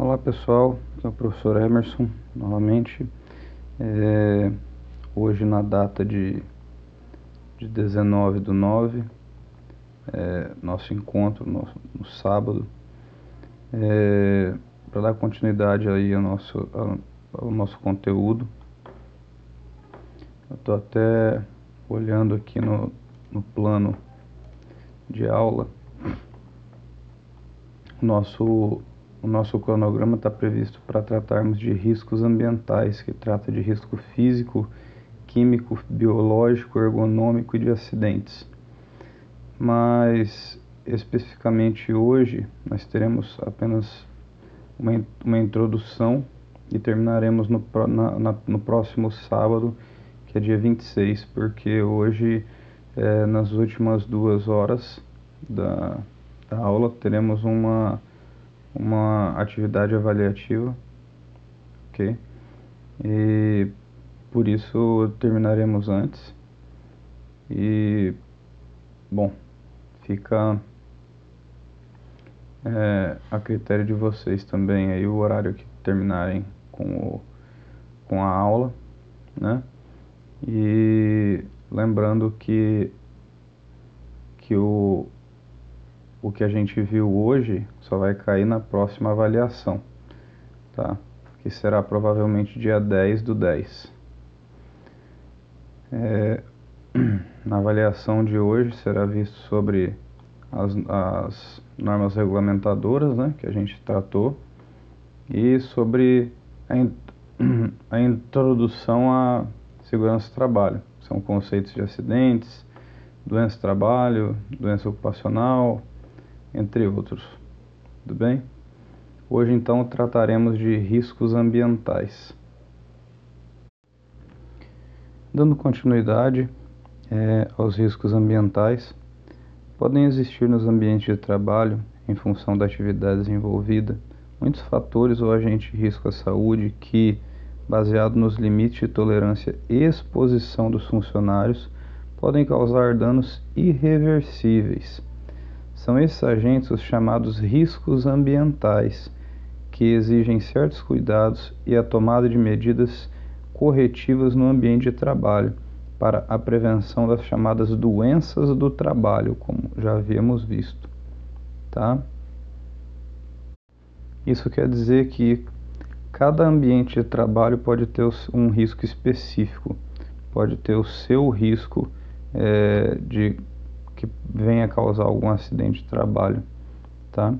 Olá pessoal, aqui é o professor Emerson novamente. É, hoje na data de, de 19 do 9, é, nosso encontro no, no sábado, é, para dar continuidade aí ao nosso, ao, ao nosso conteúdo. Eu estou até olhando aqui no, no plano de aula. Nosso o nosso cronograma está previsto para tratarmos de riscos ambientais, que trata de risco físico, químico, biológico, ergonômico e de acidentes. Mas especificamente hoje nós teremos apenas uma, uma introdução e terminaremos no, na, na, no próximo sábado, que é dia 26, porque hoje, é, nas últimas duas horas da, da aula, teremos uma uma atividade avaliativa, ok? E por isso terminaremos antes. E bom, fica é, a critério de vocês também aí o horário que terminarem com, o, com a aula, né? E lembrando que que o, o que a gente viu hoje só vai cair na próxima avaliação, tá? Que será provavelmente dia 10 do 10. É, na avaliação de hoje será visto sobre as, as normas regulamentadoras, né, que a gente tratou, e sobre a, in, a introdução à segurança do trabalho. São conceitos de acidentes, doença do trabalho, doença ocupacional, entre outros. Tudo bem? Hoje então trataremos de riscos ambientais. Dando continuidade é, aos riscos ambientais, podem existir nos ambientes de trabalho, em função da atividade desenvolvida, muitos fatores ou agentes de risco à saúde que, baseado nos limites de tolerância e exposição dos funcionários, podem causar danos irreversíveis são esses agentes os chamados riscos ambientais, que exigem certos cuidados e a tomada de medidas corretivas no ambiente de trabalho para a prevenção das chamadas doenças do trabalho, como já havíamos visto, tá? Isso quer dizer que cada ambiente de trabalho pode ter um risco específico, pode ter o seu risco é, de que venha causar algum acidente de trabalho, tá?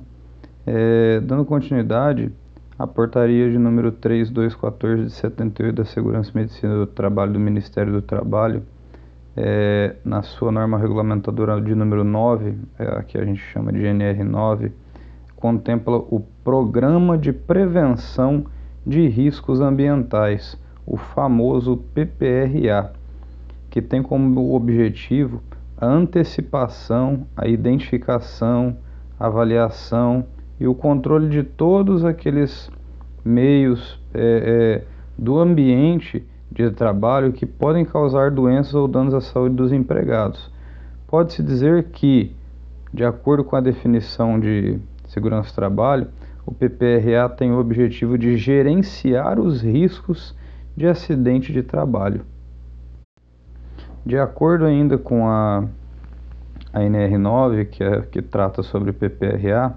É, dando continuidade, a portaria de número 3214 de 78 da Segurança e Medicina do Trabalho do Ministério do Trabalho, é, na sua norma regulamentadora de número 9, é, a que a gente chama de NR9, contempla o Programa de Prevenção de Riscos Ambientais, o famoso PPRA, que tem como objetivo a antecipação, a identificação, a avaliação e o controle de todos aqueles meios é, é, do ambiente de trabalho que podem causar doenças ou danos à saúde dos empregados. Pode-se dizer que, de acordo com a definição de segurança do trabalho, o PPRA tem o objetivo de gerenciar os riscos de acidente de trabalho. De acordo ainda com a, a NR9, que, é, que trata sobre PPRA,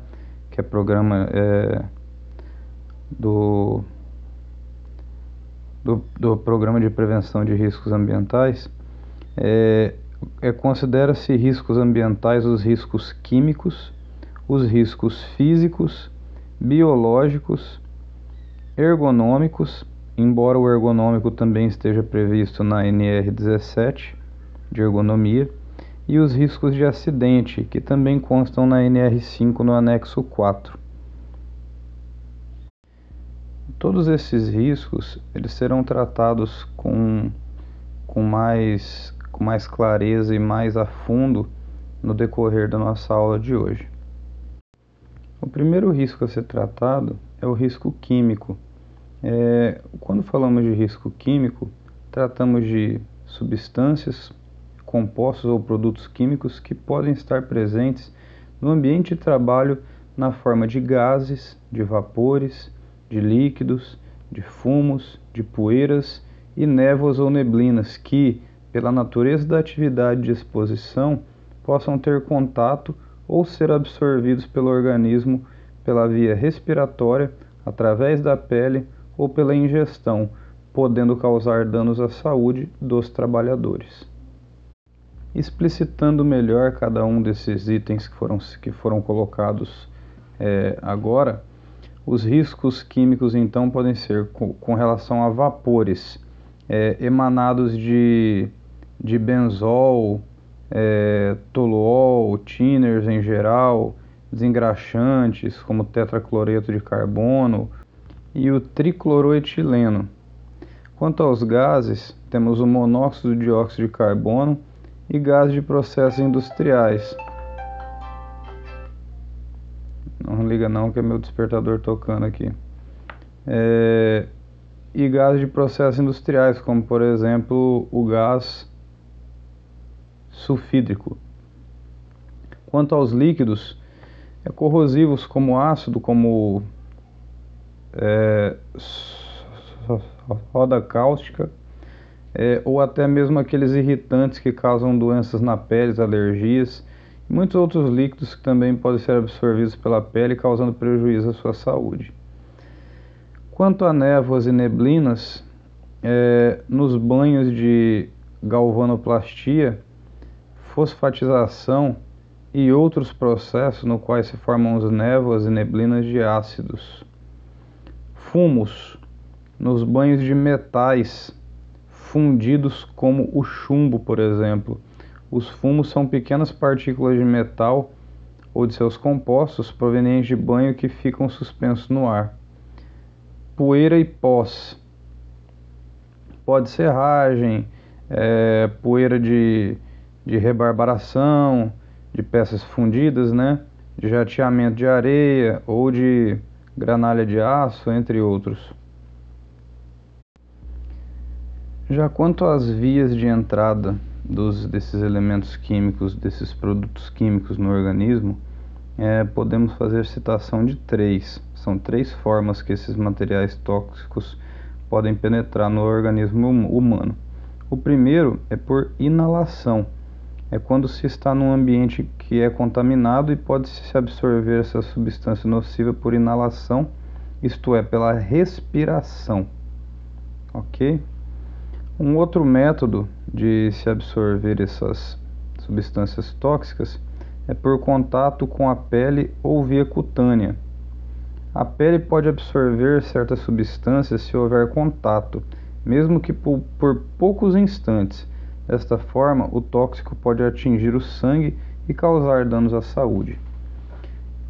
que é programa é, do, do, do, Programa de Prevenção de Riscos Ambientais, é, é considera-se riscos ambientais os riscos químicos, os riscos físicos, biológicos, ergonômicos, embora o ergonômico também esteja previsto na NR17 de ergonomia, e os riscos de acidente, que também constam na NR5 no anexo 4. Todos esses riscos eles serão tratados com, com, mais, com mais clareza e mais a fundo no decorrer da nossa aula de hoje. O primeiro risco a ser tratado é o risco químico é, quando falamos de risco químico, tratamos de substâncias, compostos ou produtos químicos que podem estar presentes no ambiente de trabalho na forma de gases, de vapores, de líquidos, de fumos, de poeiras e névoas ou neblinas que, pela natureza da atividade de exposição, possam ter contato ou ser absorvidos pelo organismo pela via respiratória, através da pele ou pela ingestão, podendo causar danos à saúde dos trabalhadores. Explicitando melhor cada um desses itens que foram, que foram colocados é, agora, os riscos químicos então podem ser com, com relação a vapores é, emanados de, de benzol, é, toluol, tinners em geral, desengraxantes como tetracloreto de carbono e o tricloroetileno. Quanto aos gases, temos o monóxido de dióxido de carbono e gases de processos industriais. Não liga não que é meu despertador tocando aqui. É, e gases de processos industriais, como por exemplo o gás sulfídrico. Quanto aos líquidos, é, corrosivos como ácido, como é, roda cáustica, é, ou até mesmo aqueles irritantes que causam doenças na pele, alergias, e muitos outros líquidos que também podem ser absorvidos pela pele, causando prejuízo à sua saúde. Quanto a névoas e neblinas, é, nos banhos de galvanoplastia, fosfatização e outros processos no quais se formam as névoas e neblinas de ácidos. Fumos nos banhos de metais fundidos como o chumbo, por exemplo. Os fumos são pequenas partículas de metal ou de seus compostos provenientes de banho que ficam suspensos no ar. Poeira e pós. Pode serragem, é, poeira de, de rebarbaração, de peças fundidas, né? de jateamento de areia ou de granalha de aço, entre outros. Já quanto às vias de entrada dos, desses elementos químicos, desses produtos químicos no organismo, é, podemos fazer citação de três. São três formas que esses materiais tóxicos podem penetrar no organismo hum, humano. O primeiro é por inalação. É quando se está num ambiente que é contaminado e pode se absorver essa substância nociva por inalação, isto é, pela respiração. Ok? Um outro método de se absorver essas substâncias tóxicas é por contato com a pele ou via cutânea. A pele pode absorver certas substâncias se houver contato, mesmo que por, por poucos instantes. Desta forma, o tóxico pode atingir o sangue e causar danos à saúde.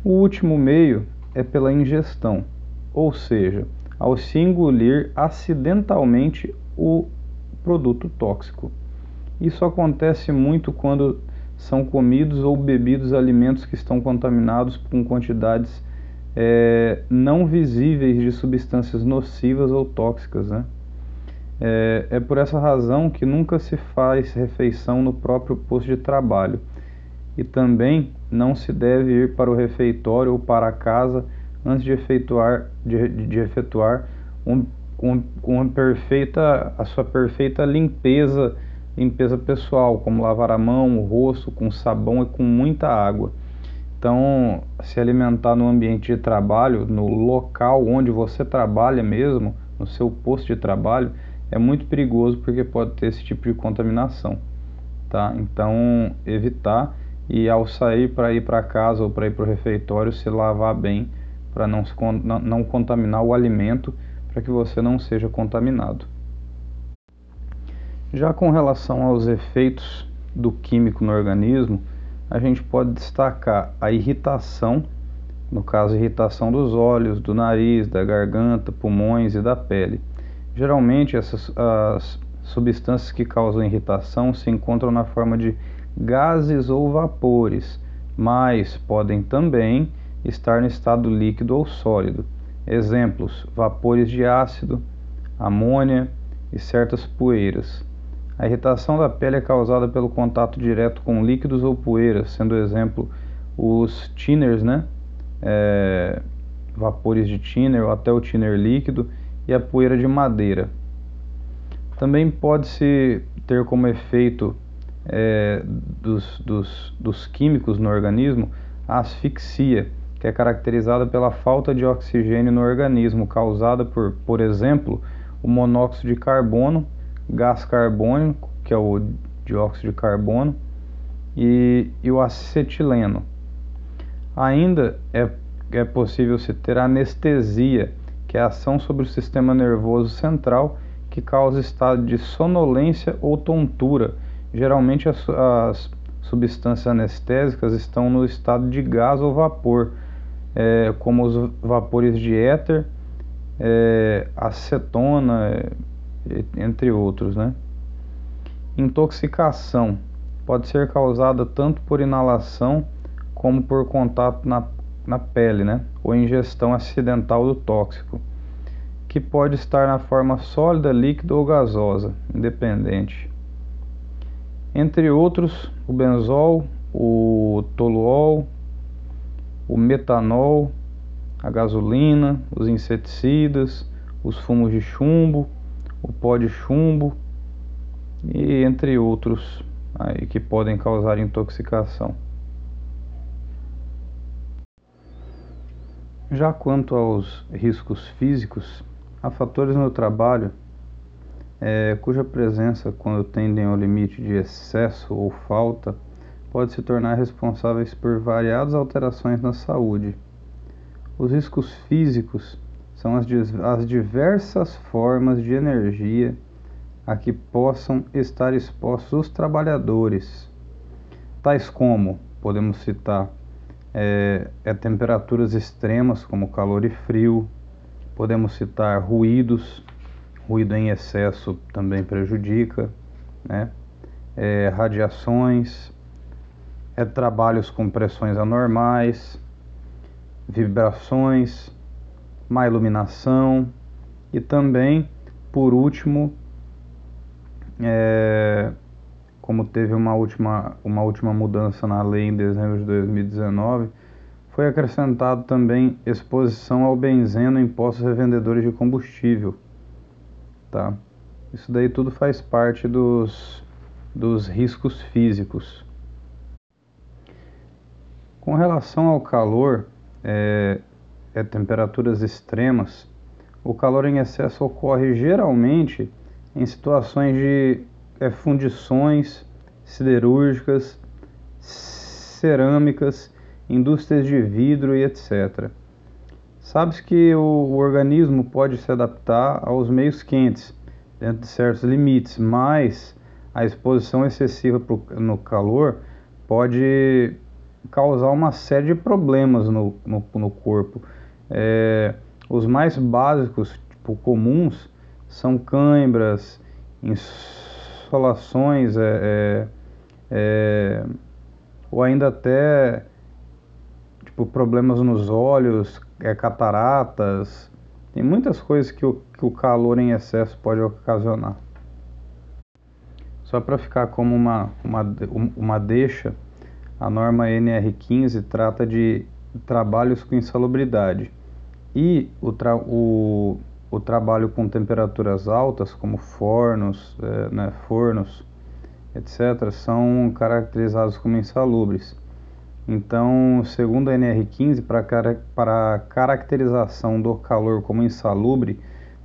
O último meio é pela ingestão, ou seja, ao se engolir acidentalmente o produto tóxico. Isso acontece muito quando são comidos ou bebidos alimentos que estão contaminados com quantidades é, não visíveis de substâncias nocivas ou tóxicas. Né? É, é por essa razão que nunca se faz refeição no próprio posto de trabalho e também não se deve ir para o refeitório ou para casa antes de efetuar, de, de efetuar um com, com perfeita, a sua perfeita limpeza, limpeza pessoal, como lavar a mão, o rosto com sabão e com muita água. Então, se alimentar no ambiente de trabalho, no local onde você trabalha mesmo, no seu posto de trabalho, é muito perigoso porque pode ter esse tipo de contaminação, tá? Então, evitar e ao sair para ir para casa ou para ir para o refeitório, se lavar bem para não, não, contaminar o alimento para que você não seja contaminado. Já com relação aos efeitos do químico no organismo, a gente pode destacar a irritação, no caso, irritação dos olhos, do nariz, da garganta, pulmões e da pele. Geralmente, essas as substâncias que causam irritação se encontram na forma de gases ou vapores, mas podem também estar no estado líquido ou sólido. Exemplos: vapores de ácido, amônia e certas poeiras. A irritação da pele é causada pelo contato direto com líquidos ou poeiras, sendo exemplo os tinners, né? é, vapores de thinner ou até o thinner líquido e a poeira de madeira. Também pode-se ter como efeito é, dos, dos, dos químicos no organismo a asfixia, que é caracterizada pela falta de oxigênio no organismo, causada por, por exemplo, o monóxido de carbono, gás carbônico, que é o dióxido de carbono, e, e o acetileno. Ainda é, é possível se ter anestesia, que é a ação sobre o sistema nervoso central que causa estado de sonolência ou tontura. Geralmente as, as substâncias anestésicas estão no estado de gás ou vapor, é, como os vapores de éter, é, acetona, é, entre outros. Né? Intoxicação pode ser causada tanto por inalação como por contato na, na pele, né? ou ingestão acidental do tóxico que pode estar na forma sólida, líquida ou gasosa, independente. Entre outros, o benzol, o toluol, o metanol, a gasolina, os inseticidas, os fumos de chumbo, o pó de chumbo e entre outros aí que podem causar intoxicação. Já quanto aos riscos físicos, Há fatores no trabalho é, cuja presença, quando tendem ao limite de excesso ou falta, pode se tornar responsáveis por variadas alterações na saúde. Os riscos físicos são as, as diversas formas de energia a que possam estar expostos os trabalhadores, tais como, podemos citar, é, é temperaturas extremas como calor e frio, Podemos citar ruídos, ruído em excesso também prejudica, né? É, radiações, é, trabalhos com pressões anormais, vibrações, má iluminação. E também, por último, é, como teve uma última, uma última mudança na lei em dezembro de 2019, foi acrescentado também exposição ao benzeno em postos revendedores de combustível. Tá? Isso daí tudo faz parte dos, dos riscos físicos. Com relação ao calor, é, é, temperaturas extremas, o calor em excesso ocorre geralmente em situações de é, fundições siderúrgicas, cerâmicas indústrias de vidro e etc. Sabe-se que o, o organismo pode se adaptar aos meios quentes, dentro de certos limites, mas a exposição excessiva pro, no calor pode causar uma série de problemas no, no, no corpo. É, os mais básicos, tipo, comuns, são cãibras, insolações, é, é, é, ou ainda até tipo problemas nos olhos, é, cataratas, tem muitas coisas que o, que o calor em excesso pode ocasionar. Só para ficar como uma, uma, uma deixa, a norma NR15 trata de trabalhos com insalubridade e o, tra o, o trabalho com temperaturas altas, como fornos, é, né, fornos, etc., são caracterizados como insalubres. Então, segundo a NR15, para a caracterização do calor como insalubre,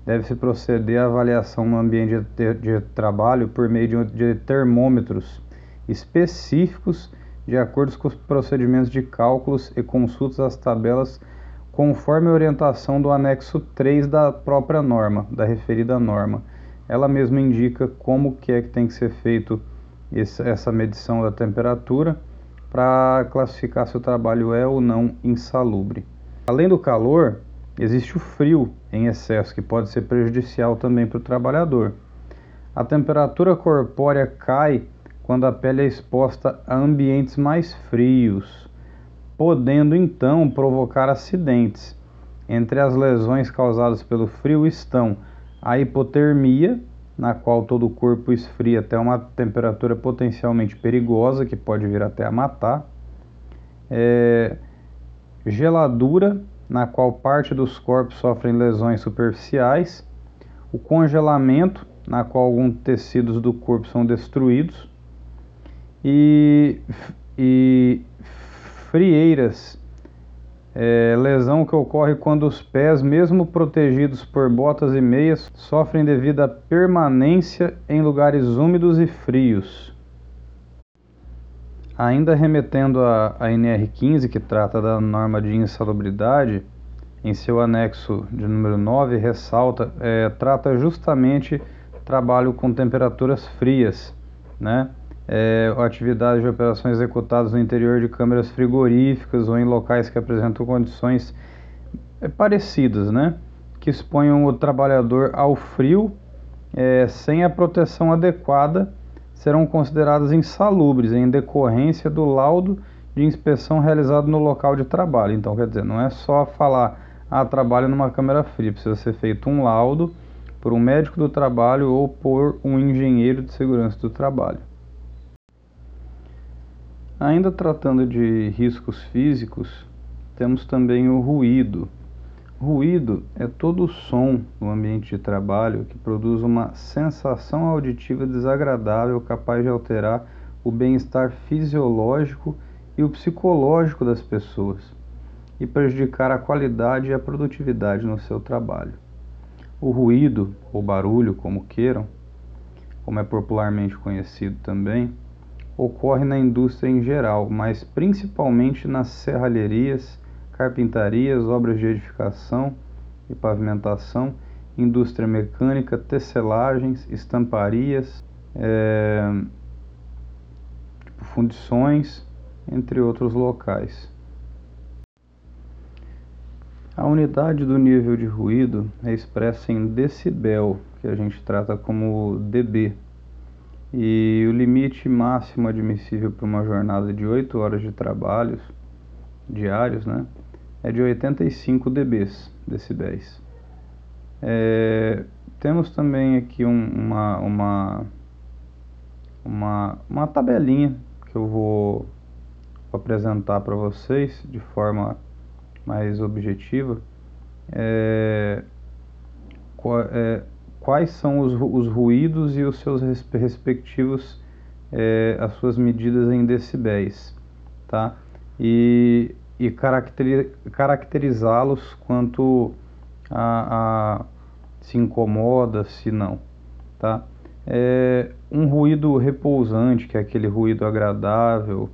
deve-se proceder à avaliação no ambiente de, de trabalho por meio de, de termômetros específicos de acordo com os procedimentos de cálculos e consultas às tabelas conforme a orientação do anexo 3 da própria norma, da referida norma. Ela mesma indica como que é que tem que ser feito essa medição da temperatura para classificar se o trabalho é ou não insalubre. Além do calor, existe o frio em excesso, que pode ser prejudicial também para o trabalhador. A temperatura corpórea cai quando a pele é exposta a ambientes mais frios, podendo então provocar acidentes. Entre as lesões causadas pelo frio estão a hipotermia, na qual todo o corpo esfria até uma temperatura potencialmente perigosa, que pode vir até a matar. É, geladura, na qual parte dos corpos sofrem lesões superficiais, o congelamento, na qual alguns tecidos do corpo são destruídos, e, e frieiras, é, lesão que ocorre quando os pés, mesmo protegidos por botas e meias, sofrem devido à permanência em lugares úmidos e frios. Ainda remetendo à NR15, que trata da norma de insalubridade, em seu anexo de número 9, ressalta, é, trata justamente trabalho com temperaturas frias, né? É, atividades de operações executadas no interior de câmeras frigoríficas ou em locais que apresentam condições é, parecidas, né? Que exponham o trabalhador ao frio é, sem a proteção adequada serão consideradas insalubres em decorrência do laudo de inspeção realizado no local de trabalho. Então, quer dizer, não é só falar, ah, trabalho numa câmara fria, precisa ser feito um laudo por um médico do trabalho ou por um engenheiro de segurança do trabalho. Ainda tratando de riscos físicos, temos também o ruído. Ruído é todo o som no ambiente de trabalho que produz uma sensação auditiva desagradável capaz de alterar o bem-estar fisiológico e o psicológico das pessoas e prejudicar a qualidade e a produtividade no seu trabalho. O ruído, ou barulho, como queiram, como é popularmente conhecido também, ocorre na indústria em geral, mas principalmente nas serralherias carpintarias, obras de edificação e pavimentação, indústria mecânica, tecelagens, estamparias, é, tipo, fundições, entre outros locais. A unidade do nível de ruído é expressa em decibel, que a gente trata como dB, e o limite máximo admissível para uma jornada de 8 horas de trabalhos diários, né, é de 85 dBs, decibéis. É, temos também aqui um, uma, uma, uma, uma tabelinha que eu vou apresentar para vocês de forma mais objetiva. É, é, quais são os, os ruídos e os seus respectivos, é, as suas medidas em decibéis, tá? E e caracterizá-los quanto a, a, se incomoda, se não, tá? É um ruído repousante, que é aquele ruído agradável,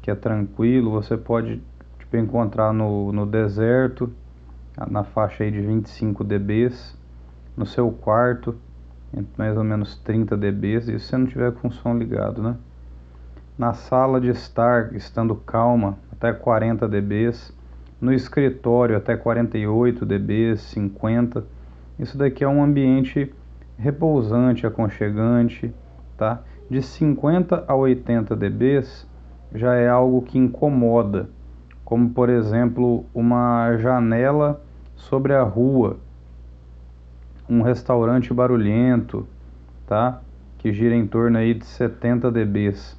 que é tranquilo, você pode tipo, encontrar no, no deserto, na faixa aí de 25 dBs, no seu quarto, mais ou menos 30 dBs, e se você não tiver com o som ligado, né? Na sala de estar, estando calma, até 40 dBs, no escritório até 48 dBs, 50. Isso daqui é um ambiente repousante, aconchegante, tá? De 50 a 80 dBs já é algo que incomoda, como por exemplo, uma janela sobre a rua, um restaurante barulhento, tá? Que gira em torno aí de 70 dBs,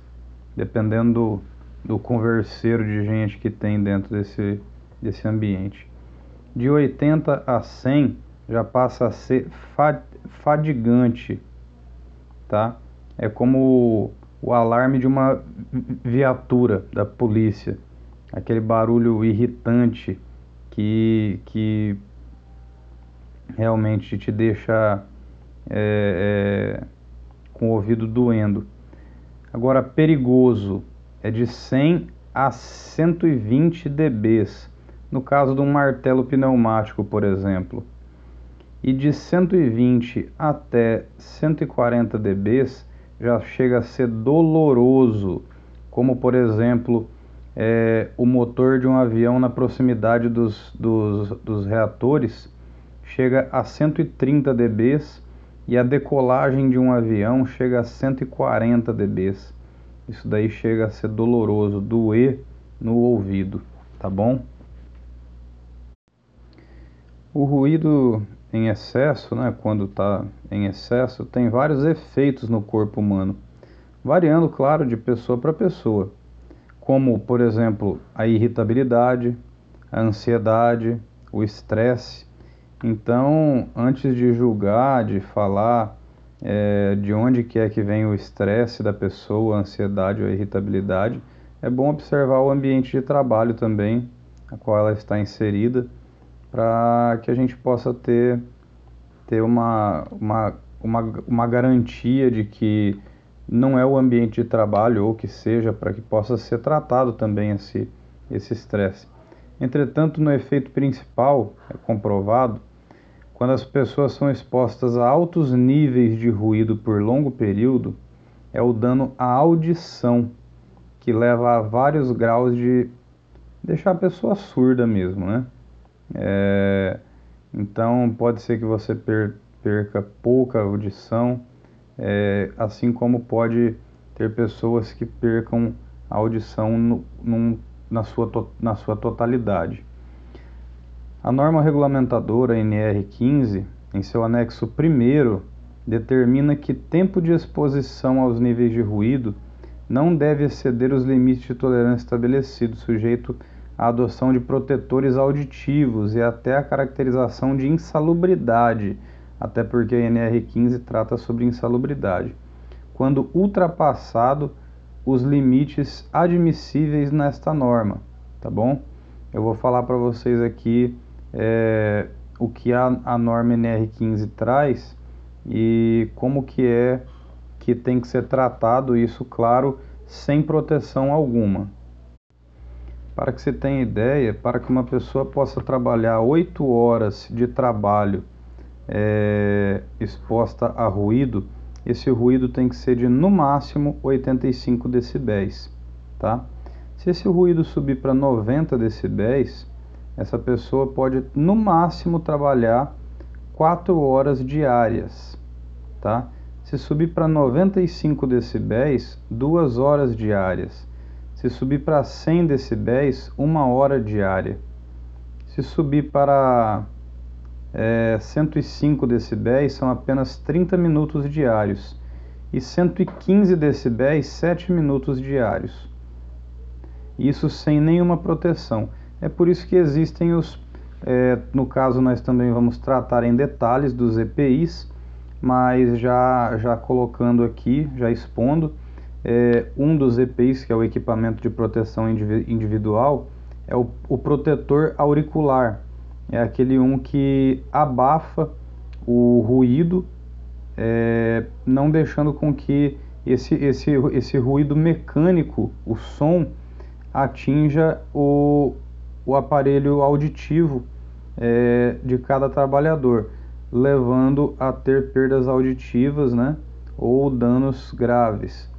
dependendo do converseiro de gente que tem dentro desse, desse ambiente. De 80 a 100 já passa a ser fadigante, tá? É como o, o alarme de uma viatura da polícia, aquele barulho irritante que, que realmente te deixa é, é, com o ouvido doendo. Agora, perigoso é de 100 a 120 dBs, no caso de um martelo pneumático, por exemplo. E de 120 até 140 dBs já chega a ser doloroso, como por exemplo é, o motor de um avião na proximidade dos, dos, dos reatores chega a 130 dBs e a decolagem de um avião chega a 140 dBs. Isso daí chega a ser doloroso, doer no ouvido, tá bom? O ruído em excesso, né, quando está em excesso, tem vários efeitos no corpo humano, variando, claro, de pessoa para pessoa, como, por exemplo, a irritabilidade, a ansiedade, o estresse. Então, antes de julgar, de falar é, de onde que é que vem o estresse da pessoa, a ansiedade ou a irritabilidade, é bom observar o ambiente de trabalho também, a qual ela está inserida, para que a gente possa ter, ter uma, uma, uma, uma garantia de que não é o ambiente de trabalho ou que seja para que possa ser tratado também esse esse estresse. Entretanto, no efeito principal, é comprovado, quando as pessoas são expostas a altos níveis de ruído por longo período, é o dano à audição, que leva a vários graus de deixar a pessoa surda mesmo, né? É, então pode ser que você perca pouca audição, é, assim como pode ter pessoas que percam a audição no, num, na, sua, na sua totalidade. A norma regulamentadora NR15, em seu anexo 1, determina que tempo de exposição aos níveis de ruído não deve exceder os limites de tolerância estabelecidos, sujeito à adoção de protetores auditivos e até a caracterização de insalubridade até porque a NR15 trata sobre insalubridade, quando ultrapassado os limites admissíveis nesta norma, tá bom? Eu vou falar para vocês aqui é, o que a, a norma NR15 traz e como que é que tem que ser tratado isso, claro, sem proteção alguma. Para que você tenha ideia, para que uma pessoa possa trabalhar 8 horas de trabalho é, exposta a ruído, esse ruído tem que ser de no máximo 85 decibéis, tá? Se esse ruído subir para 90 decibéis, essa pessoa pode no máximo trabalhar 4 horas diárias, tá? Se subir para 95 decibéis, 2 horas diárias. Se subir para 100 decibéis, 1 hora diária. Se subir para é, 105 decibéis são apenas 30 minutos diários e 115 decibéis 7 minutos diários. Isso sem nenhuma proteção. É por isso que existem os, é, no caso nós também vamos tratar em detalhes dos EPIs, mas já, já colocando aqui, já expondo, é, um dos EPIs, que é o equipamento de proteção individual, é o, o protetor auricular. É aquele um que abafa o ruído, é, não deixando com que esse, esse, esse ruído mecânico, o som, atinja o, o aparelho auditivo é, de cada trabalhador, levando a ter perdas auditivas né, ou danos graves.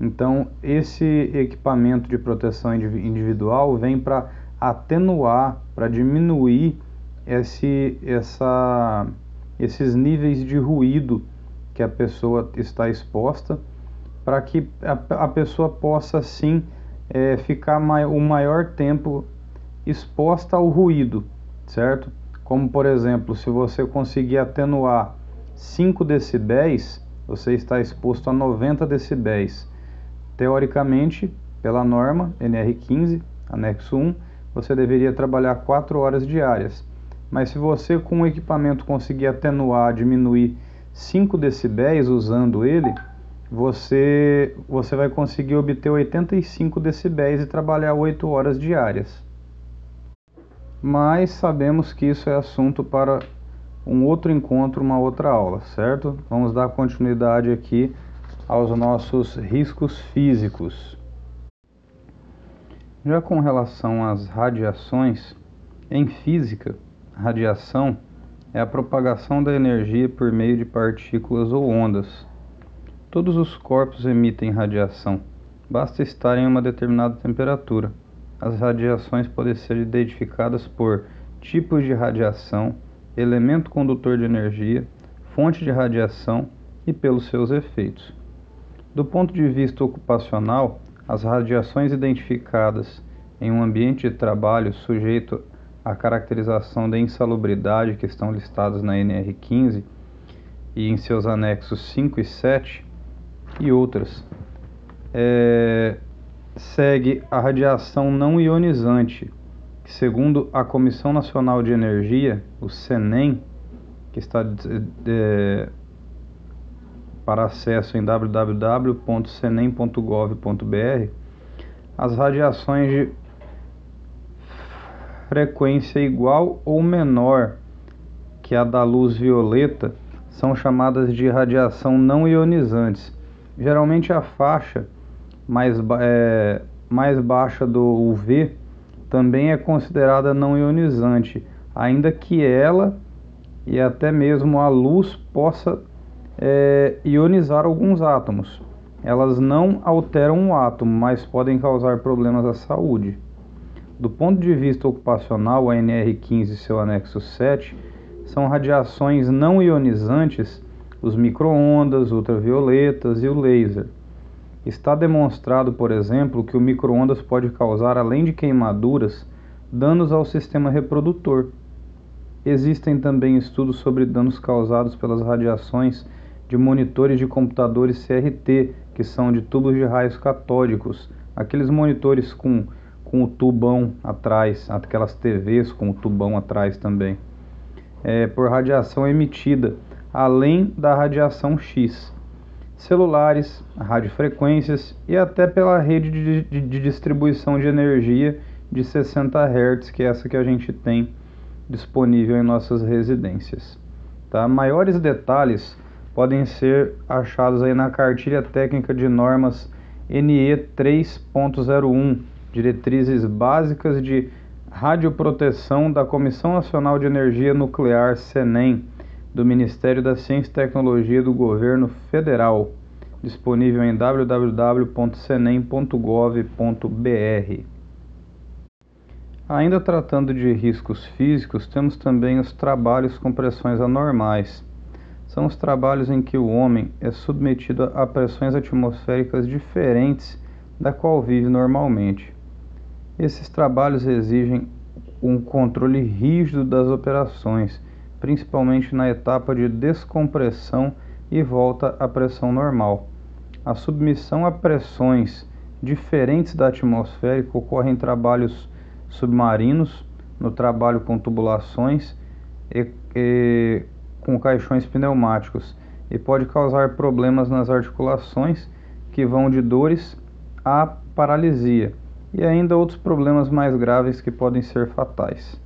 Então, esse equipamento de proteção individual vem para atenuar, para diminuir esse, essa, esses níveis de ruído que a pessoa está exposta, para que a, a, pessoa possa sim é, ficar mai, o maior tempo exposta ao ruído, certo? Como por exemplo, se você conseguir atenuar 5 decibéis, você está exposto a 90 decibéis. Teoricamente, pela norma NR15, anexo 1, você deveria trabalhar 4 horas diárias. Mas se você com o equipamento conseguir atenuar, diminuir 5 decibéis usando ele, você, você vai conseguir obter 85 decibéis e trabalhar 8 horas diárias. Mas sabemos que isso é assunto para um outro encontro, uma outra aula, certo? Vamos dar continuidade aqui aos nossos riscos físicos. Já com relação às radiações, em física, Radiação é a propagação da energia por meio de partículas ou ondas. Todos os corpos emitem radiação, basta estar em uma determinada temperatura. As radiações podem ser identificadas por tipos de radiação, elemento condutor de energia, fonte de radiação e pelos seus efeitos. Do ponto de vista ocupacional, as radiações identificadas em um ambiente de trabalho sujeito a caracterização da insalubridade que estão listados na NR15 e em seus anexos 5 e 7 e outras. É, segue a radiação não ionizante, que segundo a Comissão Nacional de Energia, o CENEM, que está é, para acesso em www.cenem.gov.br, as radiações de frequência igual ou menor que a da luz violeta são chamadas de radiação não ionizantes. Geralmente a faixa mais, é, mais baixa do UV também é considerada não ionizante, ainda que ela e até mesmo a luz possa é, ionizar alguns átomos. Elas não alteram o átomo, mas podem causar problemas à saúde. Do ponto de vista ocupacional, a NR15 e seu anexo 7 são radiações não ionizantes, os microondas, ultravioletas e o laser. Está demonstrado, por exemplo, que o microondas pode causar, além de queimaduras, danos ao sistema reprodutor. Existem também estudos sobre danos causados pelas radiações de monitores de computadores CRT, que são de tubos de raios catódicos, aqueles monitores com, com o tubão atrás, aquelas TVs com o tubão atrás também é, por radiação emitida, além da radiação X, celulares, radiofrequências e até pela rede de, de, de distribuição de energia de 60 Hz, que é essa que a gente tem disponível em nossas residências. Tá? Maiores detalhes podem ser achados aí na cartilha técnica de normas NE 3.01, diretrizes básicas de radioproteção da Comissão Nacional de Energia Nuclear CENEM do Ministério da Ciência e Tecnologia do Governo Federal, disponível em www.cenem.gov.br. Ainda tratando de riscos físicos, temos também os trabalhos com pressões anormais. São os trabalhos em que o homem é submetido a pressões atmosféricas diferentes da qual vive normalmente. Esses trabalhos exigem um controle rígido das operações, principalmente na etapa de descompressão e volta à pressão normal. A submissão a pressões diferentes da atmosférica ocorre em trabalhos submarinos, no trabalho com tubulações e, e com caixões pneumáticos e pode causar problemas nas articulações que vão de dores à paralisia e ainda outros problemas mais graves que podem ser fatais.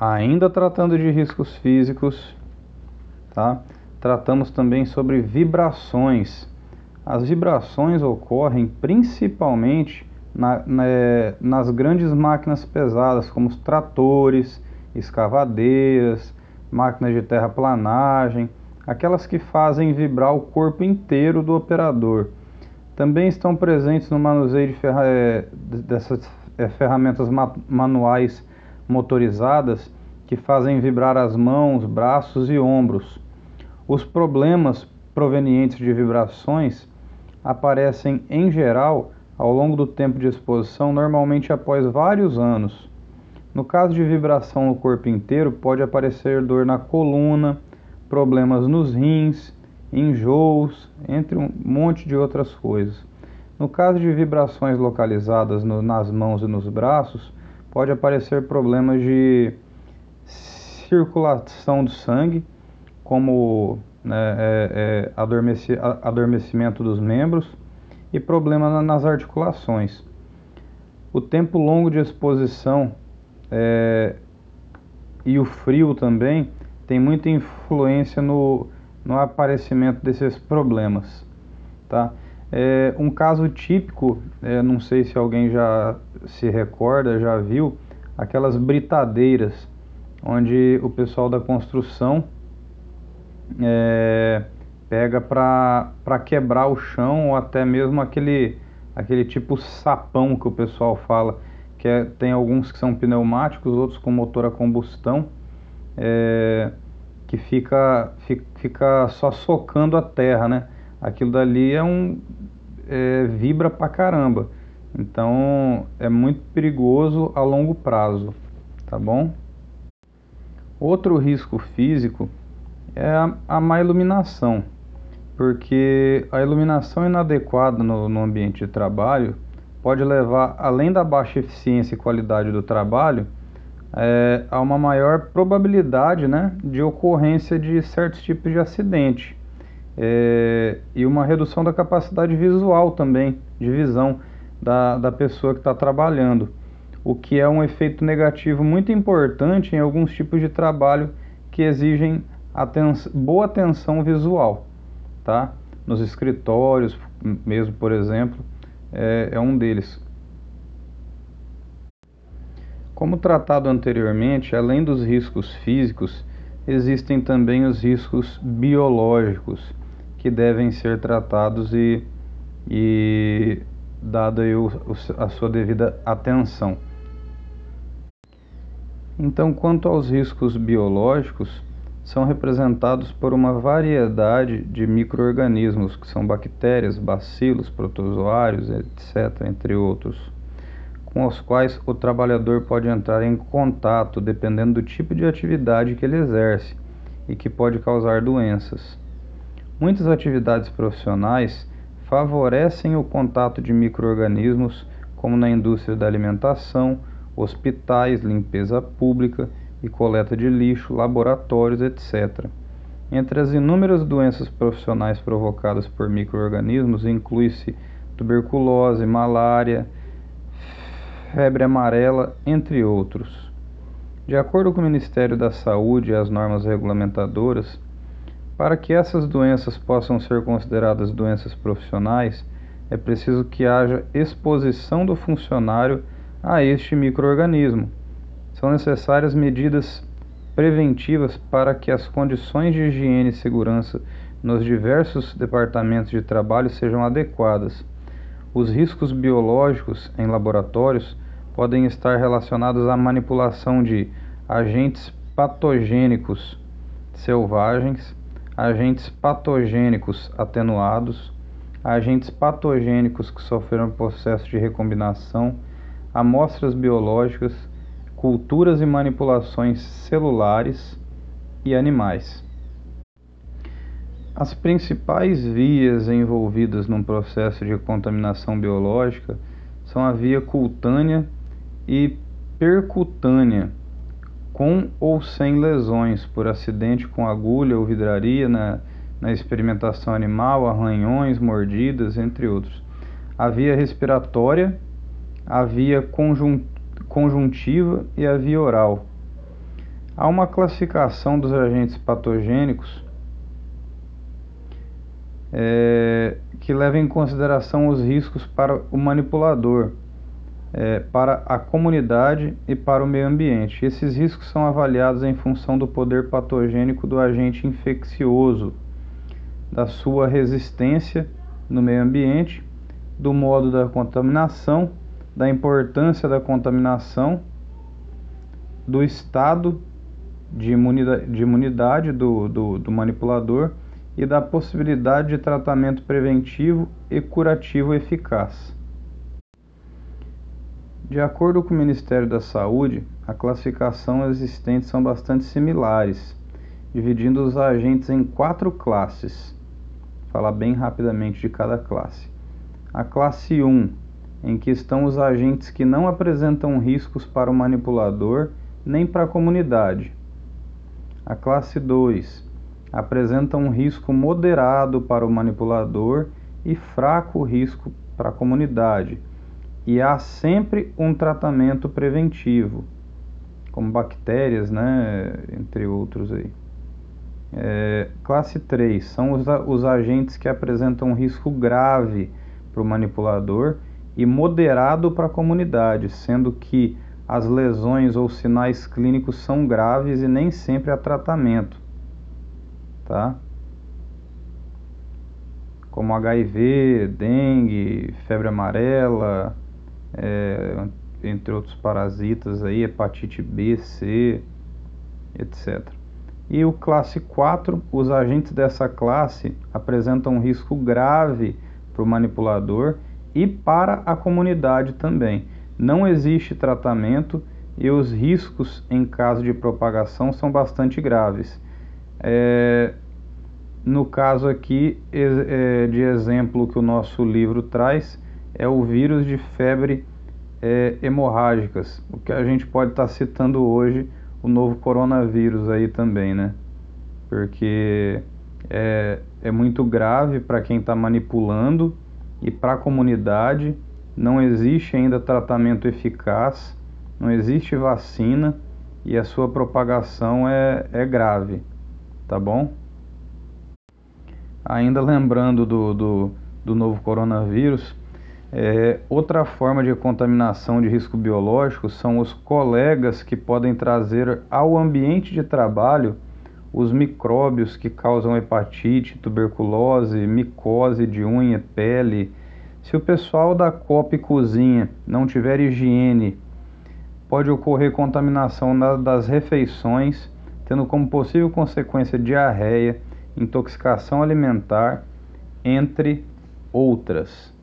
Ainda tratando de riscos físicos, tá? tratamos também sobre vibrações. As vibrações ocorrem principalmente na, na, nas grandes máquinas pesadas, como os tratores, escavadeiras, máquinas de terraplanagem, aquelas que fazem vibrar o corpo inteiro do operador também estão presentes no manuseio de ferra é, dessas é, ferramentas ma manuais motorizadas que fazem vibrar as mãos, braços e ombros. Os problemas provenientes de vibrações aparecem em geral ao longo do tempo de exposição, normalmente após vários anos. No caso de vibração no corpo inteiro, pode aparecer dor na coluna, problemas nos rins, enjoos, entre um monte de outras coisas. No caso de vibrações localizadas no, nas mãos e nos braços, pode aparecer problemas de circulação do sangue, como né, é, é, adormeci, adormecimento dos membros e problemas nas articulações. O tempo longo de exposição é, e o frio também tem muita influência no, no aparecimento desses problemas. Tá? É, um caso típico, é, não sei se alguém já se recorda, já viu, aquelas britadeiras, onde o pessoal da construção é, pega para quebrar o chão ou até mesmo aquele, aquele tipo sapão que o pessoal fala, que é, tem alguns que são pneumáticos, outros com motor a combustão. É, que fica, fica só socando a terra, né? Aquilo dali é um é, vibra pra caramba. Então é muito perigoso a longo prazo, tá bom? Outro risco físico é a, a má iluminação, porque a iluminação inadequada no, no ambiente de trabalho pode levar, além da baixa eficiência e qualidade do trabalho, é, a uma maior probabilidade né, de ocorrência de certos tipos de acidente é, e uma redução da capacidade visual também, de visão da, da pessoa que está trabalhando, o que é um efeito negativo muito importante em alguns tipos de trabalho que exigem aten boa atenção visual, tá? Nos escritórios, mesmo por exemplo, é, é um deles. Como tratado anteriormente, além dos riscos físicos, existem também os riscos biológicos que devem ser tratados e, e dada a sua devida atenção. Então, quanto aos riscos biológicos, são representados por uma variedade de microorganismos, que são bactérias, bacilos, protozoários, etc., entre outros, com os quais o trabalhador pode entrar em contato dependendo do tipo de atividade que ele exerce e que pode causar doenças. Muitas atividades profissionais favorecem o contato de microorganismos, como na indústria da alimentação, hospitais, limpeza pública e coleta de lixo, laboratórios, etc. Entre as inúmeras doenças profissionais provocadas por microorganismos inclui-se tuberculose, malária, febre amarela, entre outros. De acordo com o Ministério da Saúde e as normas regulamentadoras, para que essas doenças possam ser consideradas doenças profissionais, é preciso que haja exposição do funcionário a este microorganismo. São necessárias medidas preventivas para que as condições de higiene e segurança nos diversos departamentos de trabalho sejam adequadas. Os riscos biológicos em laboratórios podem estar relacionados à manipulação de agentes patogênicos selvagens agentes patogênicos atenuados, agentes patogênicos que sofreram processo de recombinação, amostras biológicas, culturas e manipulações celulares e animais. As principais vias envolvidas num processo de contaminação biológica são a via cutânea e percutânea com ou sem lesões por acidente com agulha ou vidraria na, na experimentação animal, arranhões, mordidas, entre outros. A via respiratória, a via conjuntiva e a via oral. Há uma classificação dos agentes patogênicos é, que leva em consideração os riscos para o manipulador é, para a comunidade e para o meio ambiente. Esses riscos são avaliados em função do poder patogênico do agente infeccioso, da sua resistência no meio ambiente, do modo da contaminação, da importância da contaminação, do estado de imunidade, de imunidade do, do, do manipulador e da possibilidade de tratamento preventivo e curativo eficaz. De acordo com o Ministério da Saúde, a classificação existente são bastante similares, dividindo os agentes em quatro classes. Falar bem rapidamente de cada classe. A classe 1, em que estão os agentes que não apresentam riscos para o manipulador nem para a comunidade. A classe 2 apresenta um risco moderado para o manipulador e fraco risco para a comunidade e há sempre um tratamento preventivo, como bactérias, né, entre outros aí. É, classe 3 são os, os agentes que apresentam um risco grave para o manipulador e moderado para a comunidade, sendo que as lesões ou sinais clínicos são graves e nem sempre há tratamento. Tá? Como HIV, dengue, febre amarela, é, entre outros parasitas aí, hepatite B, C, etc. E o classe 4, os agentes dessa classe apresentam um risco grave para o manipulador e para a comunidade também. Não existe tratamento e os riscos em caso de propagação são bastante graves. É, no caso aqui é, de exemplo que o nosso livro traz, é o vírus de febre é, hemorrágicas, o que a gente pode estar tá citando hoje o novo coronavírus aí também, né? Porque é, é muito grave para quem está manipulando e para a comunidade. Não existe ainda tratamento eficaz, não existe vacina e a sua propagação é, é grave, tá bom? Ainda lembrando do, do, do novo coronavírus, é, outra forma de contaminação de risco biológico são os colegas que podem trazer ao ambiente de trabalho os micróbios que causam hepatite, tuberculose, micose de unha, pele. Se o pessoal da copa e cozinha não tiver higiene, pode ocorrer contaminação das refeições, tendo como possível consequência diarreia, intoxicação alimentar, entre outras.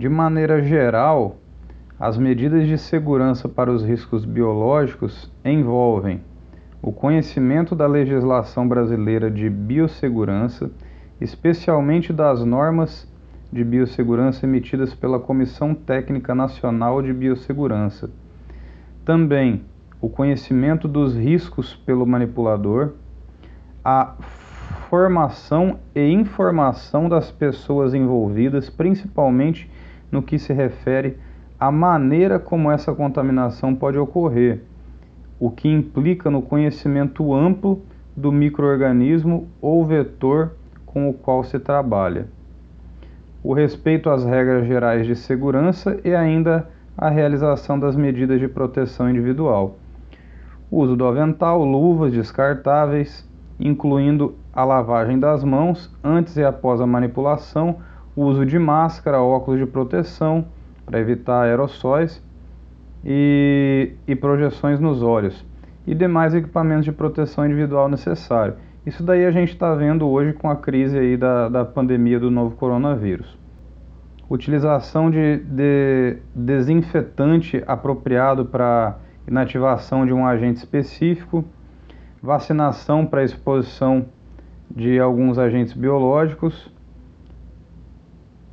De maneira geral, as medidas de segurança para os riscos biológicos envolvem o conhecimento da legislação brasileira de biossegurança, especialmente das normas de biossegurança emitidas pela Comissão Técnica Nacional de Biossegurança. Também o conhecimento dos riscos pelo manipulador, a formação e informação das pessoas envolvidas, principalmente no que se refere à maneira como essa contaminação pode ocorrer, o que implica no conhecimento amplo do microorganismo ou vetor com o qual se trabalha. O respeito às regras gerais de segurança e ainda a realização das medidas de proteção individual. O uso do avental, luvas descartáveis, incluindo a lavagem das mãos antes e após a manipulação, uso de máscara, óculos de proteção para evitar aerossóis e, e projeções nos olhos e demais equipamentos de proteção individual necessário. Isso daí a gente está vendo hoje com a crise aí da, da pandemia do novo coronavírus. Utilização de, de desinfetante apropriado para inativação de um agente específico, vacinação para exposição de alguns agentes biológicos,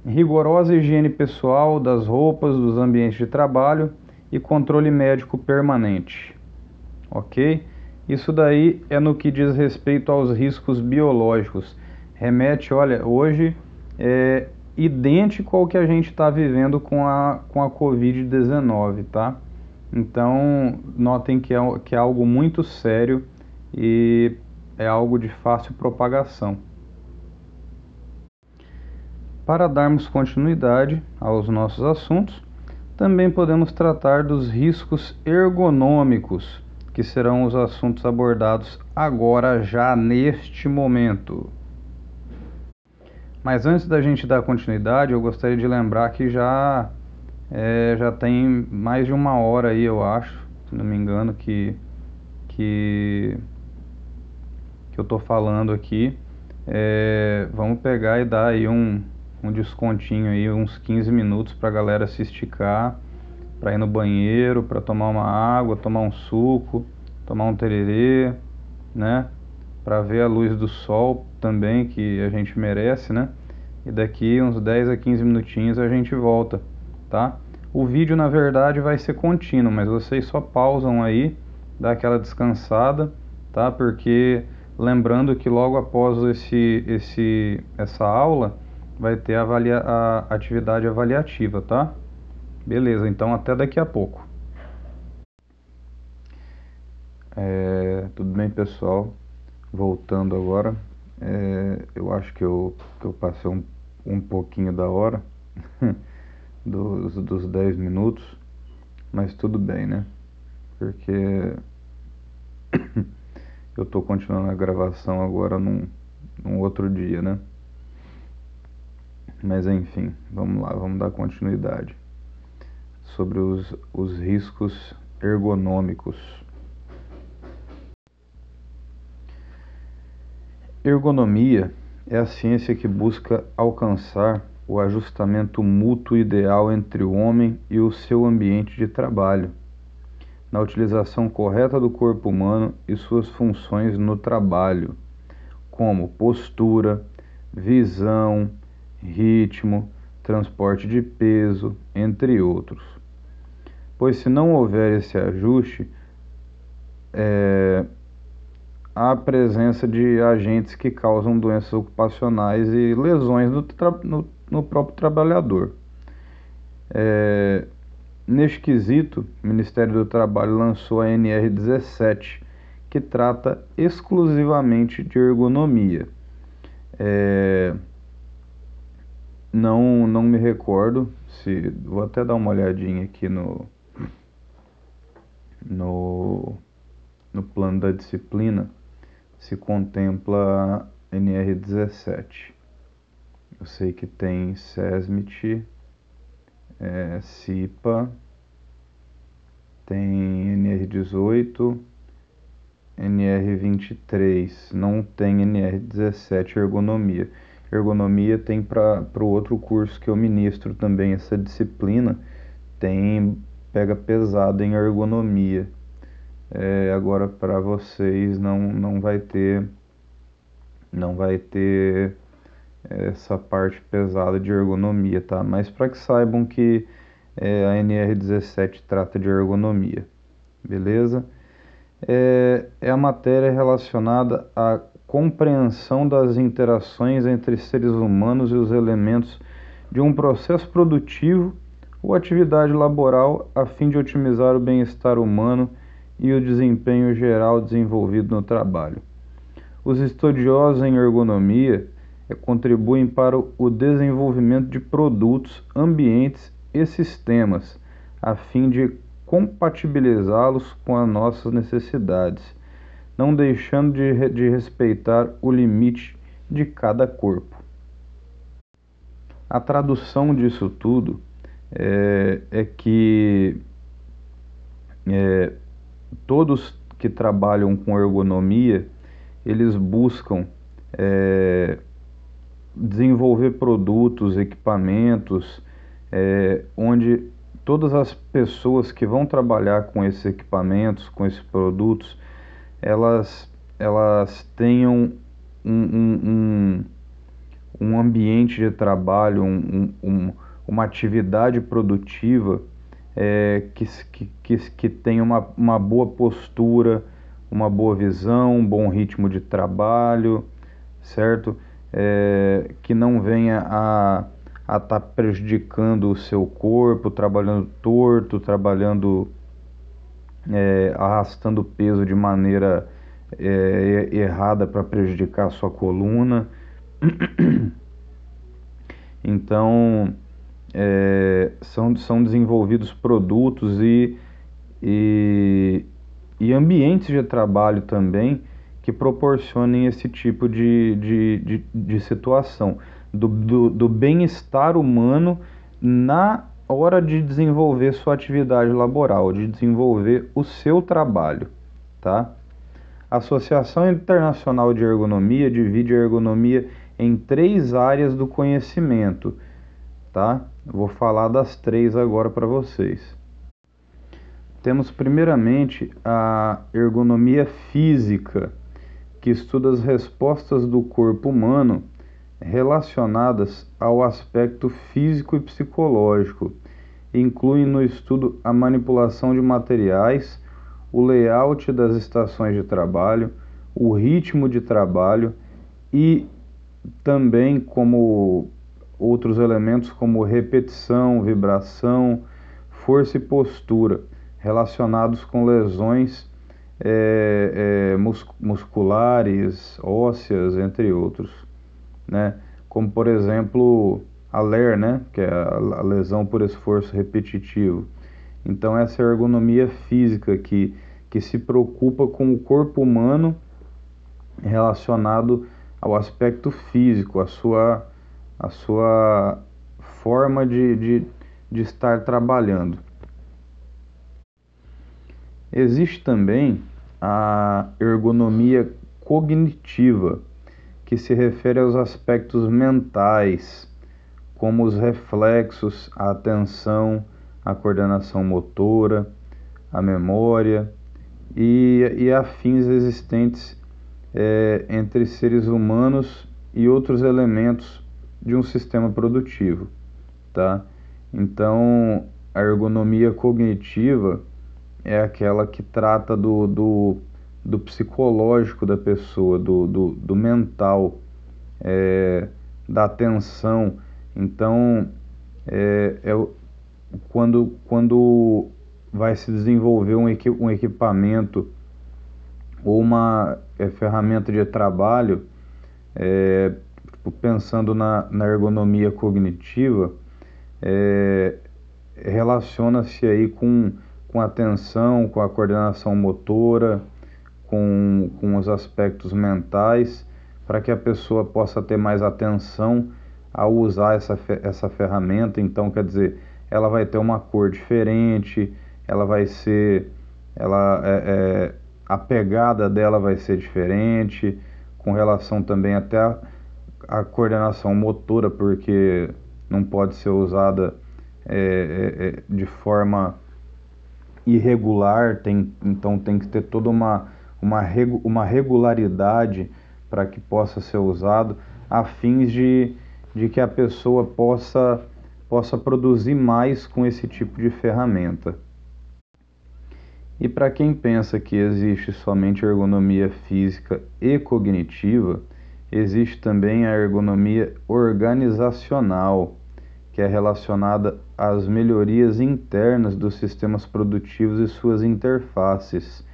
rigorosa higiene pessoal das roupas, dos ambientes de trabalho e controle médico permanente. Ok? Isso daí é no que diz respeito aos riscos biológicos. Remete, olha, hoje é idêntico ao que a gente está vivendo com a, com a Covid-19, tá? Então, notem que é, que é algo muito sério e é algo de fácil propagação. Para darmos continuidade aos nossos assuntos, também podemos tratar dos riscos ergonômicos, que serão os assuntos abordados agora, já neste momento. Mas antes da gente dar continuidade, eu gostaria de lembrar que já, é, já tem mais de uma hora aí, eu acho, se não me engano, que, que, que eu estou falando aqui. É, vamos pegar e dar aí um, um descontinho aí, uns 15 minutos para a galera se esticar, para ir no banheiro, para tomar uma água, tomar um suco, tomar um tererê, né? Para ver a luz do sol também que a gente merece, né? E daqui uns 10 a 15 minutinhos a gente volta, tá? O vídeo na verdade vai ser contínuo, mas vocês só pausam aí, dá aquela descansada, tá? Porque lembrando que logo após esse, esse, essa aula vai ter a, avalia, a atividade avaliativa, tá? Beleza, então até daqui a pouco. É, tudo bem, pessoal? Voltando agora, é, eu acho que eu, que eu passei um, um pouquinho da hora, dos, dos 10 minutos, mas tudo bem, né? Porque eu tô continuando a gravação agora num, num outro dia, né? Mas enfim, vamos lá, vamos dar continuidade sobre os, os riscos ergonômicos. Ergonomia é a ciência que busca alcançar o ajustamento mútuo ideal entre o homem e o seu ambiente de trabalho, na utilização correta do corpo humano e suas funções no trabalho, como postura, visão, ritmo, transporte de peso, entre outros. Pois se não houver esse ajuste, é, há a presença de agentes que causam doenças ocupacionais e lesões no, no, no próprio trabalhador. É, neste quesito, o Ministério do Trabalho lançou a NR17, que trata exclusivamente de ergonomia. É, não, não me recordo se. Vou até dar uma olhadinha aqui no. No, no plano da disciplina se contempla NR17. Eu sei que tem SESMIT, é, CIPA, tem NR18, NR23, não tem NR17 ergonomia. Ergonomia tem para o outro curso que eu ministro também essa disciplina, tem pega pesado em ergonomia. É, agora para vocês não, não vai ter não vai ter essa parte pesada de ergonomia, tá? Mas para que saibam que é, a NR17 trata de ergonomia, beleza? É, é a matéria relacionada à compreensão das interações entre seres humanos e os elementos de um processo produtivo ou atividade laboral a fim de otimizar o bem-estar humano e o desempenho geral desenvolvido no trabalho. Os estudiosos em ergonomia eh, contribuem para o desenvolvimento de produtos, ambientes e sistemas, a fim de compatibilizá-los com as nossas necessidades, não deixando de, de respeitar o limite de cada corpo. A tradução disso tudo é, é que é, todos que trabalham com ergonomia, eles buscam é, desenvolver produtos, equipamentos, é, onde todas as pessoas que vão trabalhar com esses equipamentos, com esses produtos, elas, elas tenham um, um, um, um ambiente de trabalho, um, um, uma atividade produtiva é, que, que, que tenha uma, uma boa postura, uma boa visão, um bom ritmo de trabalho, certo? É, que não venha a a estar tá prejudicando o seu corpo, trabalhando torto, trabalhando é, arrastando peso de maneira é, errada para prejudicar a sua coluna. Então, é, são, são desenvolvidos produtos e, e, e, ambientes de trabalho também que proporcionem esse tipo de, de, de, de situação, do, do, do bem-estar humano na hora de desenvolver sua atividade laboral, de desenvolver o seu trabalho, tá? A Associação Internacional de Ergonomia divide a ergonomia em três áreas do conhecimento, tá? vou falar das três agora para vocês. Temos primeiramente a ergonomia física, que estuda as respostas do corpo humano relacionadas ao aspecto físico e psicológico. Inclui no estudo a manipulação de materiais, o layout das estações de trabalho, o ritmo de trabalho e também como outros elementos como repetição, vibração, força e postura, relacionados com lesões é, é, mus musculares, ósseas, entre outros, né? Como por exemplo a LER, né? Que é a lesão por esforço repetitivo. Então essa ergonomia física que, que se preocupa com o corpo humano relacionado ao aspecto físico, a sua a sua forma de, de, de estar trabalhando. Existe também a ergonomia cognitiva, que se refere aos aspectos mentais, como os reflexos, a atenção, a coordenação motora, a memória e, e afins existentes é, entre seres humanos e outros elementos de um sistema produtivo, tá? Então, a ergonomia cognitiva é aquela que trata do, do, do psicológico da pessoa, do, do, do mental, é, da atenção. Então, é, é quando, quando vai se desenvolver um, equi um equipamento ou uma é, ferramenta de trabalho, é, pensando na, na ergonomia cognitiva, é, relaciona-se aí com, com atenção, com a coordenação motora, com, com os aspectos mentais, para que a pessoa possa ter mais atenção ao usar essa, essa ferramenta. Então, quer dizer, ela vai ter uma cor diferente, ela vai ser, ela é, é, a pegada dela vai ser diferente, com relação também até a, a coordenação motora, porque não pode ser usada é, é, é, de forma irregular, tem, então tem que ter toda uma, uma, uma regularidade para que possa ser usado, a fins de, de que a pessoa possa, possa produzir mais com esse tipo de ferramenta. E para quem pensa que existe somente ergonomia física e cognitiva, existe também a ergonomia organizacional, que é relacionada às melhorias internas dos sistemas produtivos e suas interfaces,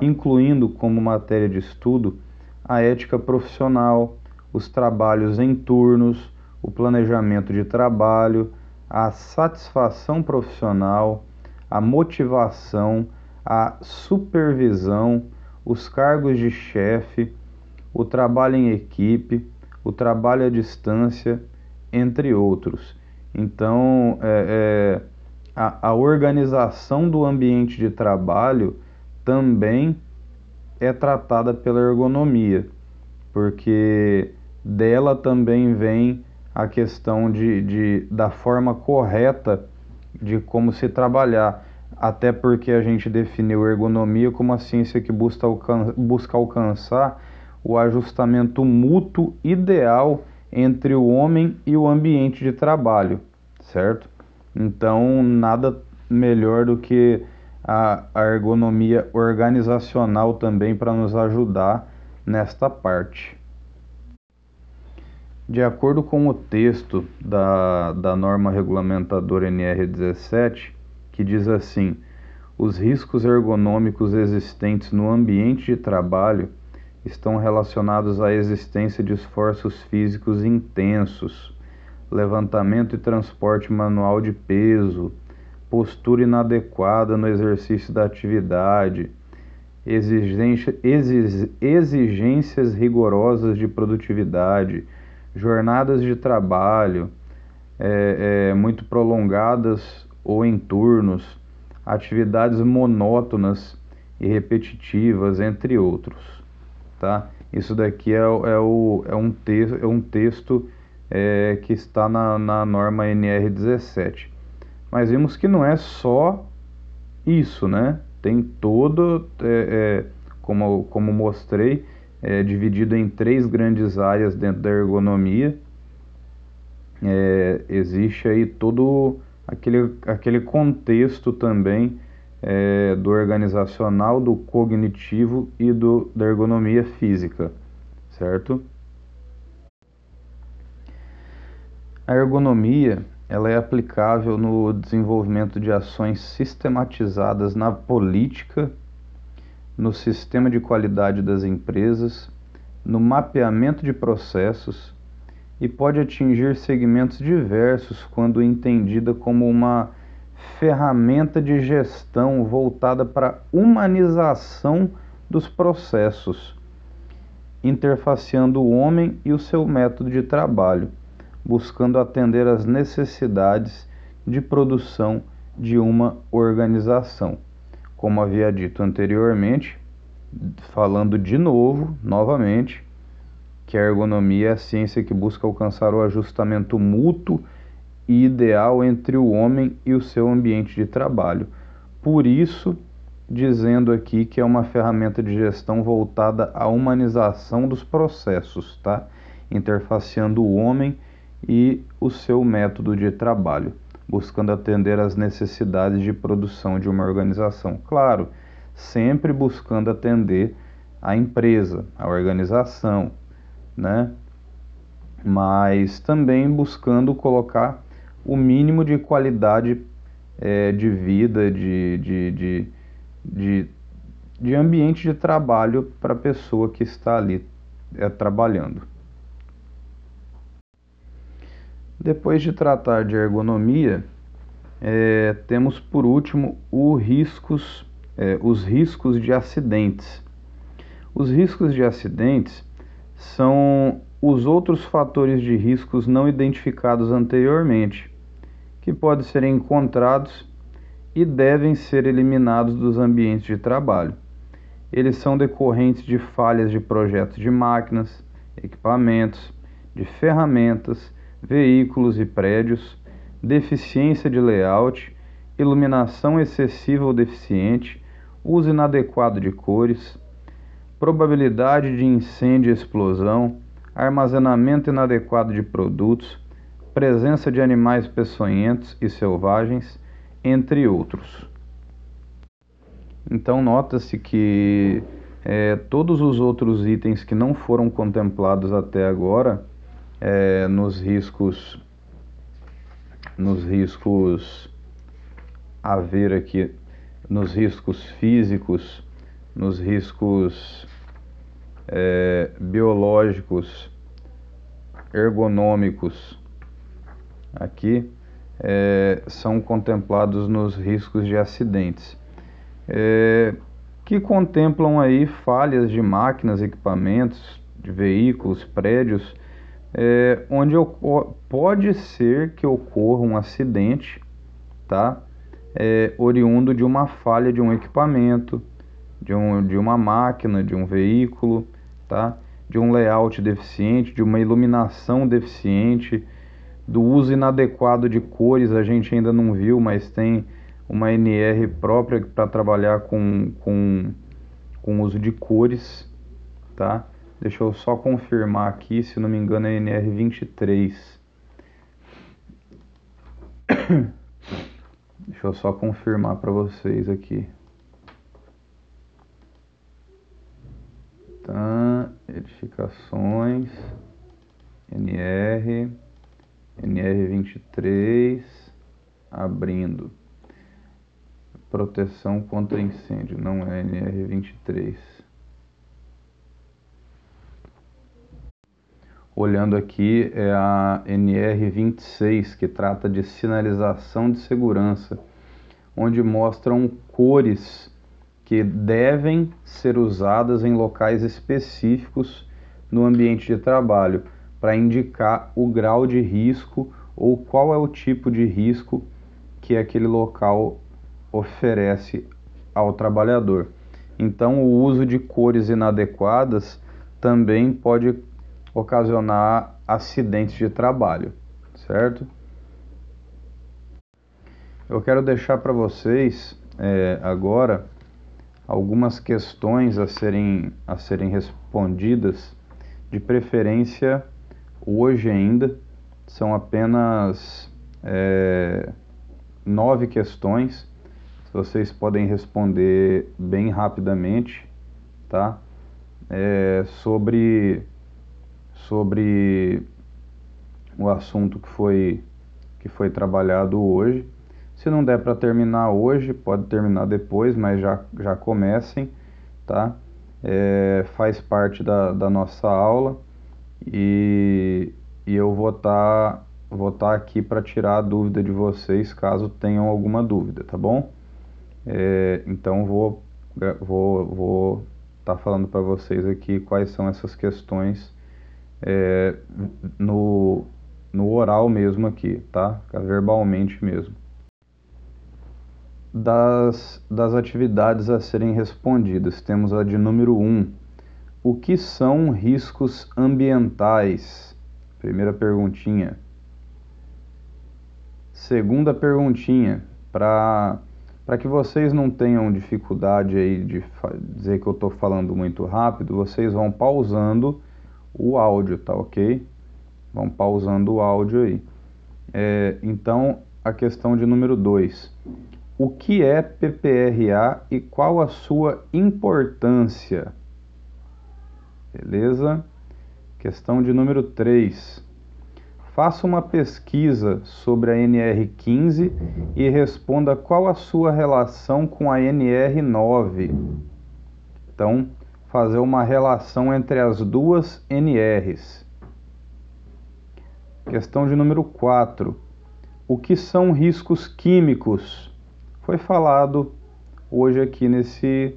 incluindo como matéria de estudo a ética profissional, os trabalhos em turnos, o planejamento de trabalho, a satisfação profissional, a motivação, a supervisão, os cargos de chefe, o trabalho em equipe, o trabalho à distância, entre outros. Então, é, é, a, a organização do ambiente de trabalho também é tratada pela ergonomia, porque dela também vem a questão de, de, da forma correta de como se trabalhar. Até porque a gente definiu ergonomia como a ciência que busca, alcan busca alcançar o ajustamento mútuo ideal entre o homem e o ambiente de trabalho, certo? Então, nada melhor do que a, ergonomia organizacional também para nos ajudar nesta parte. De acordo com o texto da, da norma regulamentadora NR17, que diz assim: os riscos ergonômicos existentes no ambiente de trabalho estão relacionados à existência de esforços físicos intensos, levantamento e transporte manual de peso, postura inadequada no exercício da atividade, exigência, exigências rigorosas de produtividade, jornadas de trabalho é, é, muito prolongadas ou em turnos, atividades monótonas e repetitivas, entre outros tá? Isso daqui é, é, o, é, um, te, é um texto é, que está na, na norma NR17. Mas vimos que não é só isso, né? Tem todo, é, é, como, como mostrei, é, dividido em três grandes áreas dentro da ergonomia. É, existe aí todo aquele, aquele contexto também é, do organizacional, do cognitivo e do, da ergonomia física, certo? A ergonomia ela é aplicável no desenvolvimento de ações sistematizadas na política, no sistema de qualidade das empresas, no mapeamento de processos e pode atingir segmentos diversos quando entendida como uma ferramenta de gestão voltada para humanização dos processos, interfaceando o homem e o seu método de trabalho, buscando atender às necessidades de produção de uma organização. Como havia dito anteriormente, falando de novo, novamente, que a ergonomia é a ciência que busca alcançar o ajustamento mútuo e ideal entre o homem e o seu ambiente de trabalho. Por isso, dizendo aqui que é uma ferramenta de gestão voltada à humanização dos processos, tá? Interfaceando o homem e o seu método de trabalho, buscando atender às necessidades de produção de uma organização. Claro, sempre buscando atender a empresa, a organização, né? Mas também buscando colocar o mínimo de qualidade é, de vida, de, de, de, de, de ambiente de trabalho para a pessoa que está ali é, trabalhando. Depois de tratar de ergonomia, é, temos por último riscos, é, os riscos de acidentes. Os riscos de acidentes são os outros fatores de riscos não identificados anteriormente, que podem ser encontrados e devem ser eliminados dos ambientes de trabalho. Eles são decorrentes de falhas de projetos de máquinas, equipamentos, de ferramentas, veículos e prédios, deficiência de layout, iluminação excessiva ou deficiente, uso inadequado de cores, probabilidade de incêndio e explosão, armazenamento inadequado de produtos, presença de animais peçonhentos e selvagens, entre outros. Então, nota-se que é, todos os outros itens que não foram contemplados até agora é, nos riscos nos riscos a ver aqui nos riscos físicos nos riscos é, biológicos ergonômicos. Aqui é, são contemplados nos riscos de acidentes. É, que contemplam aí falhas de máquinas, equipamentos, de veículos, prédios é, onde pode ser que ocorra um acidente, tá? É, oriundo de uma falha de um equipamento, de, um, de uma máquina, de um veículo, tá? De um layout deficiente, de uma iluminação deficiente, do uso inadequado de cores, a gente ainda não viu, mas tem uma NR própria para trabalhar com, com, com uso de cores, tá? Deixa eu só confirmar aqui, se não me engano é NR23. Deixa eu só confirmar para vocês aqui. Tá, edificações, NR, NR23, abrindo. Proteção contra incêndio, não é NR23. Olhando aqui é a NR26, que trata de sinalização de segurança, onde mostram cores que devem ser usadas em locais específicos no ambiente de trabalho, para indicar o grau de risco ou qual é o tipo de risco que aquele local oferece ao trabalhador. Então, o uso de cores inadequadas também pode ocasionar acidentes de trabalho, certo? Eu quero deixar para vocês é, agora algumas questões a serem, a serem respondidas, de preferência hoje ainda, são apenas é, nove questões, vocês podem responder bem rapidamente, tá? É, sobre sobre o assunto que foi, que foi trabalhado hoje. Se não der para terminar hoje, pode terminar depois, mas já, já comecem, tá? É, faz parte da, da nossa aula e, e eu vou estar tá, vou tá aqui para tirar a dúvida de vocês caso tenham alguma dúvida, tá bom? É, então vou vou vou estar tá falando para vocês aqui quais são essas questões é, no, no oral mesmo aqui, tá? Verbalmente mesmo. Das, das atividades a serem respondidas, temos a de número 1. Um, o que são riscos ambientais? Primeira perguntinha. Segunda perguntinha, para que vocês não tenham dificuldade aí de dizer que eu estou falando muito rápido, vocês vão pausando o áudio, tá ok? Vão pausando o áudio aí. É, então, a questão de número 2. O que é PPRA e qual a sua importância? Beleza? Questão de número 3. Faça uma pesquisa sobre a NR15 e responda qual a sua relação com a NR9. Então, fazer uma relação entre as duas NRs. Questão de número 4. O que são riscos químicos? Foi falado hoje aqui nesse,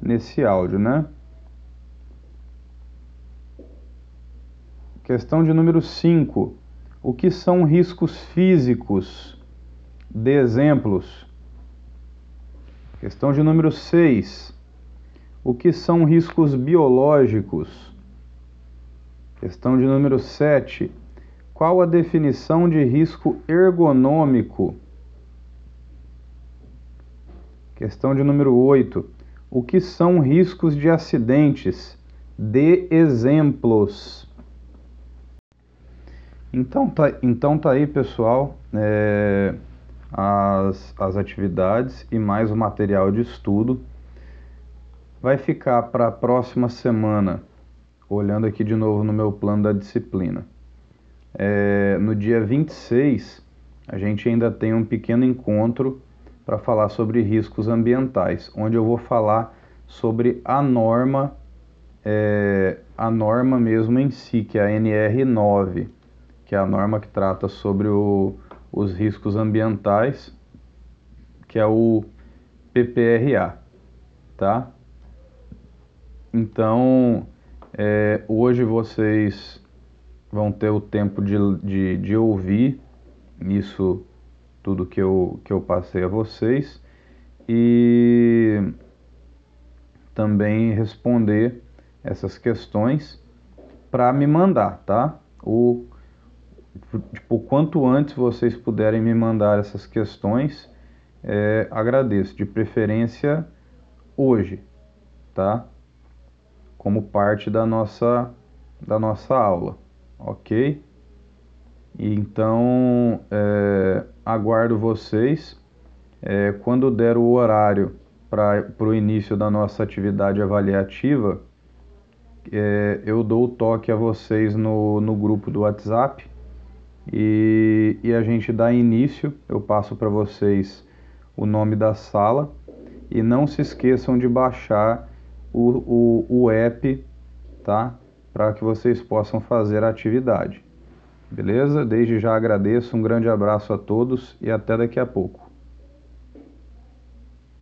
nesse áudio, né? Questão de número 5. O que são riscos físicos? Dê exemplos. Questão de número 6. O que são riscos biológicos? Questão de número 7. Qual a definição de risco ergonômico? Questão de número 8. O que são riscos de acidentes? Dê exemplos. Então tá, então tá aí, pessoal, é, as, as atividades e mais o material de estudo. Vai ficar para a próxima semana, olhando aqui de novo no meu plano da disciplina. É, no dia 26, a gente ainda tem um pequeno encontro para falar sobre riscos ambientais, onde eu vou falar sobre a norma, é, a norma mesmo em si, que é a NR9 que é a norma que trata sobre o, os riscos ambientais, que é o PPRA, tá? Então, é, hoje vocês vão ter o tempo de, de, de ouvir isso, tudo que eu, que eu passei a vocês, e também responder essas questões para me mandar, tá? O tipo, quanto antes vocês puderem me mandar essas questões, é, agradeço. De preferência hoje, tá? Como parte da nossa, da nossa aula, ok? Então, é, aguardo vocês. É, quando der o horário para o início da nossa atividade avaliativa, é, eu dou o toque a vocês no, no grupo do WhatsApp e, e a gente dá início. Eu passo para vocês o nome da sala e não se esqueçam de baixar o, o, o app, tá? Para que vocês possam fazer a atividade. Beleza? Desde já agradeço, um grande abraço a todos e até daqui a pouco.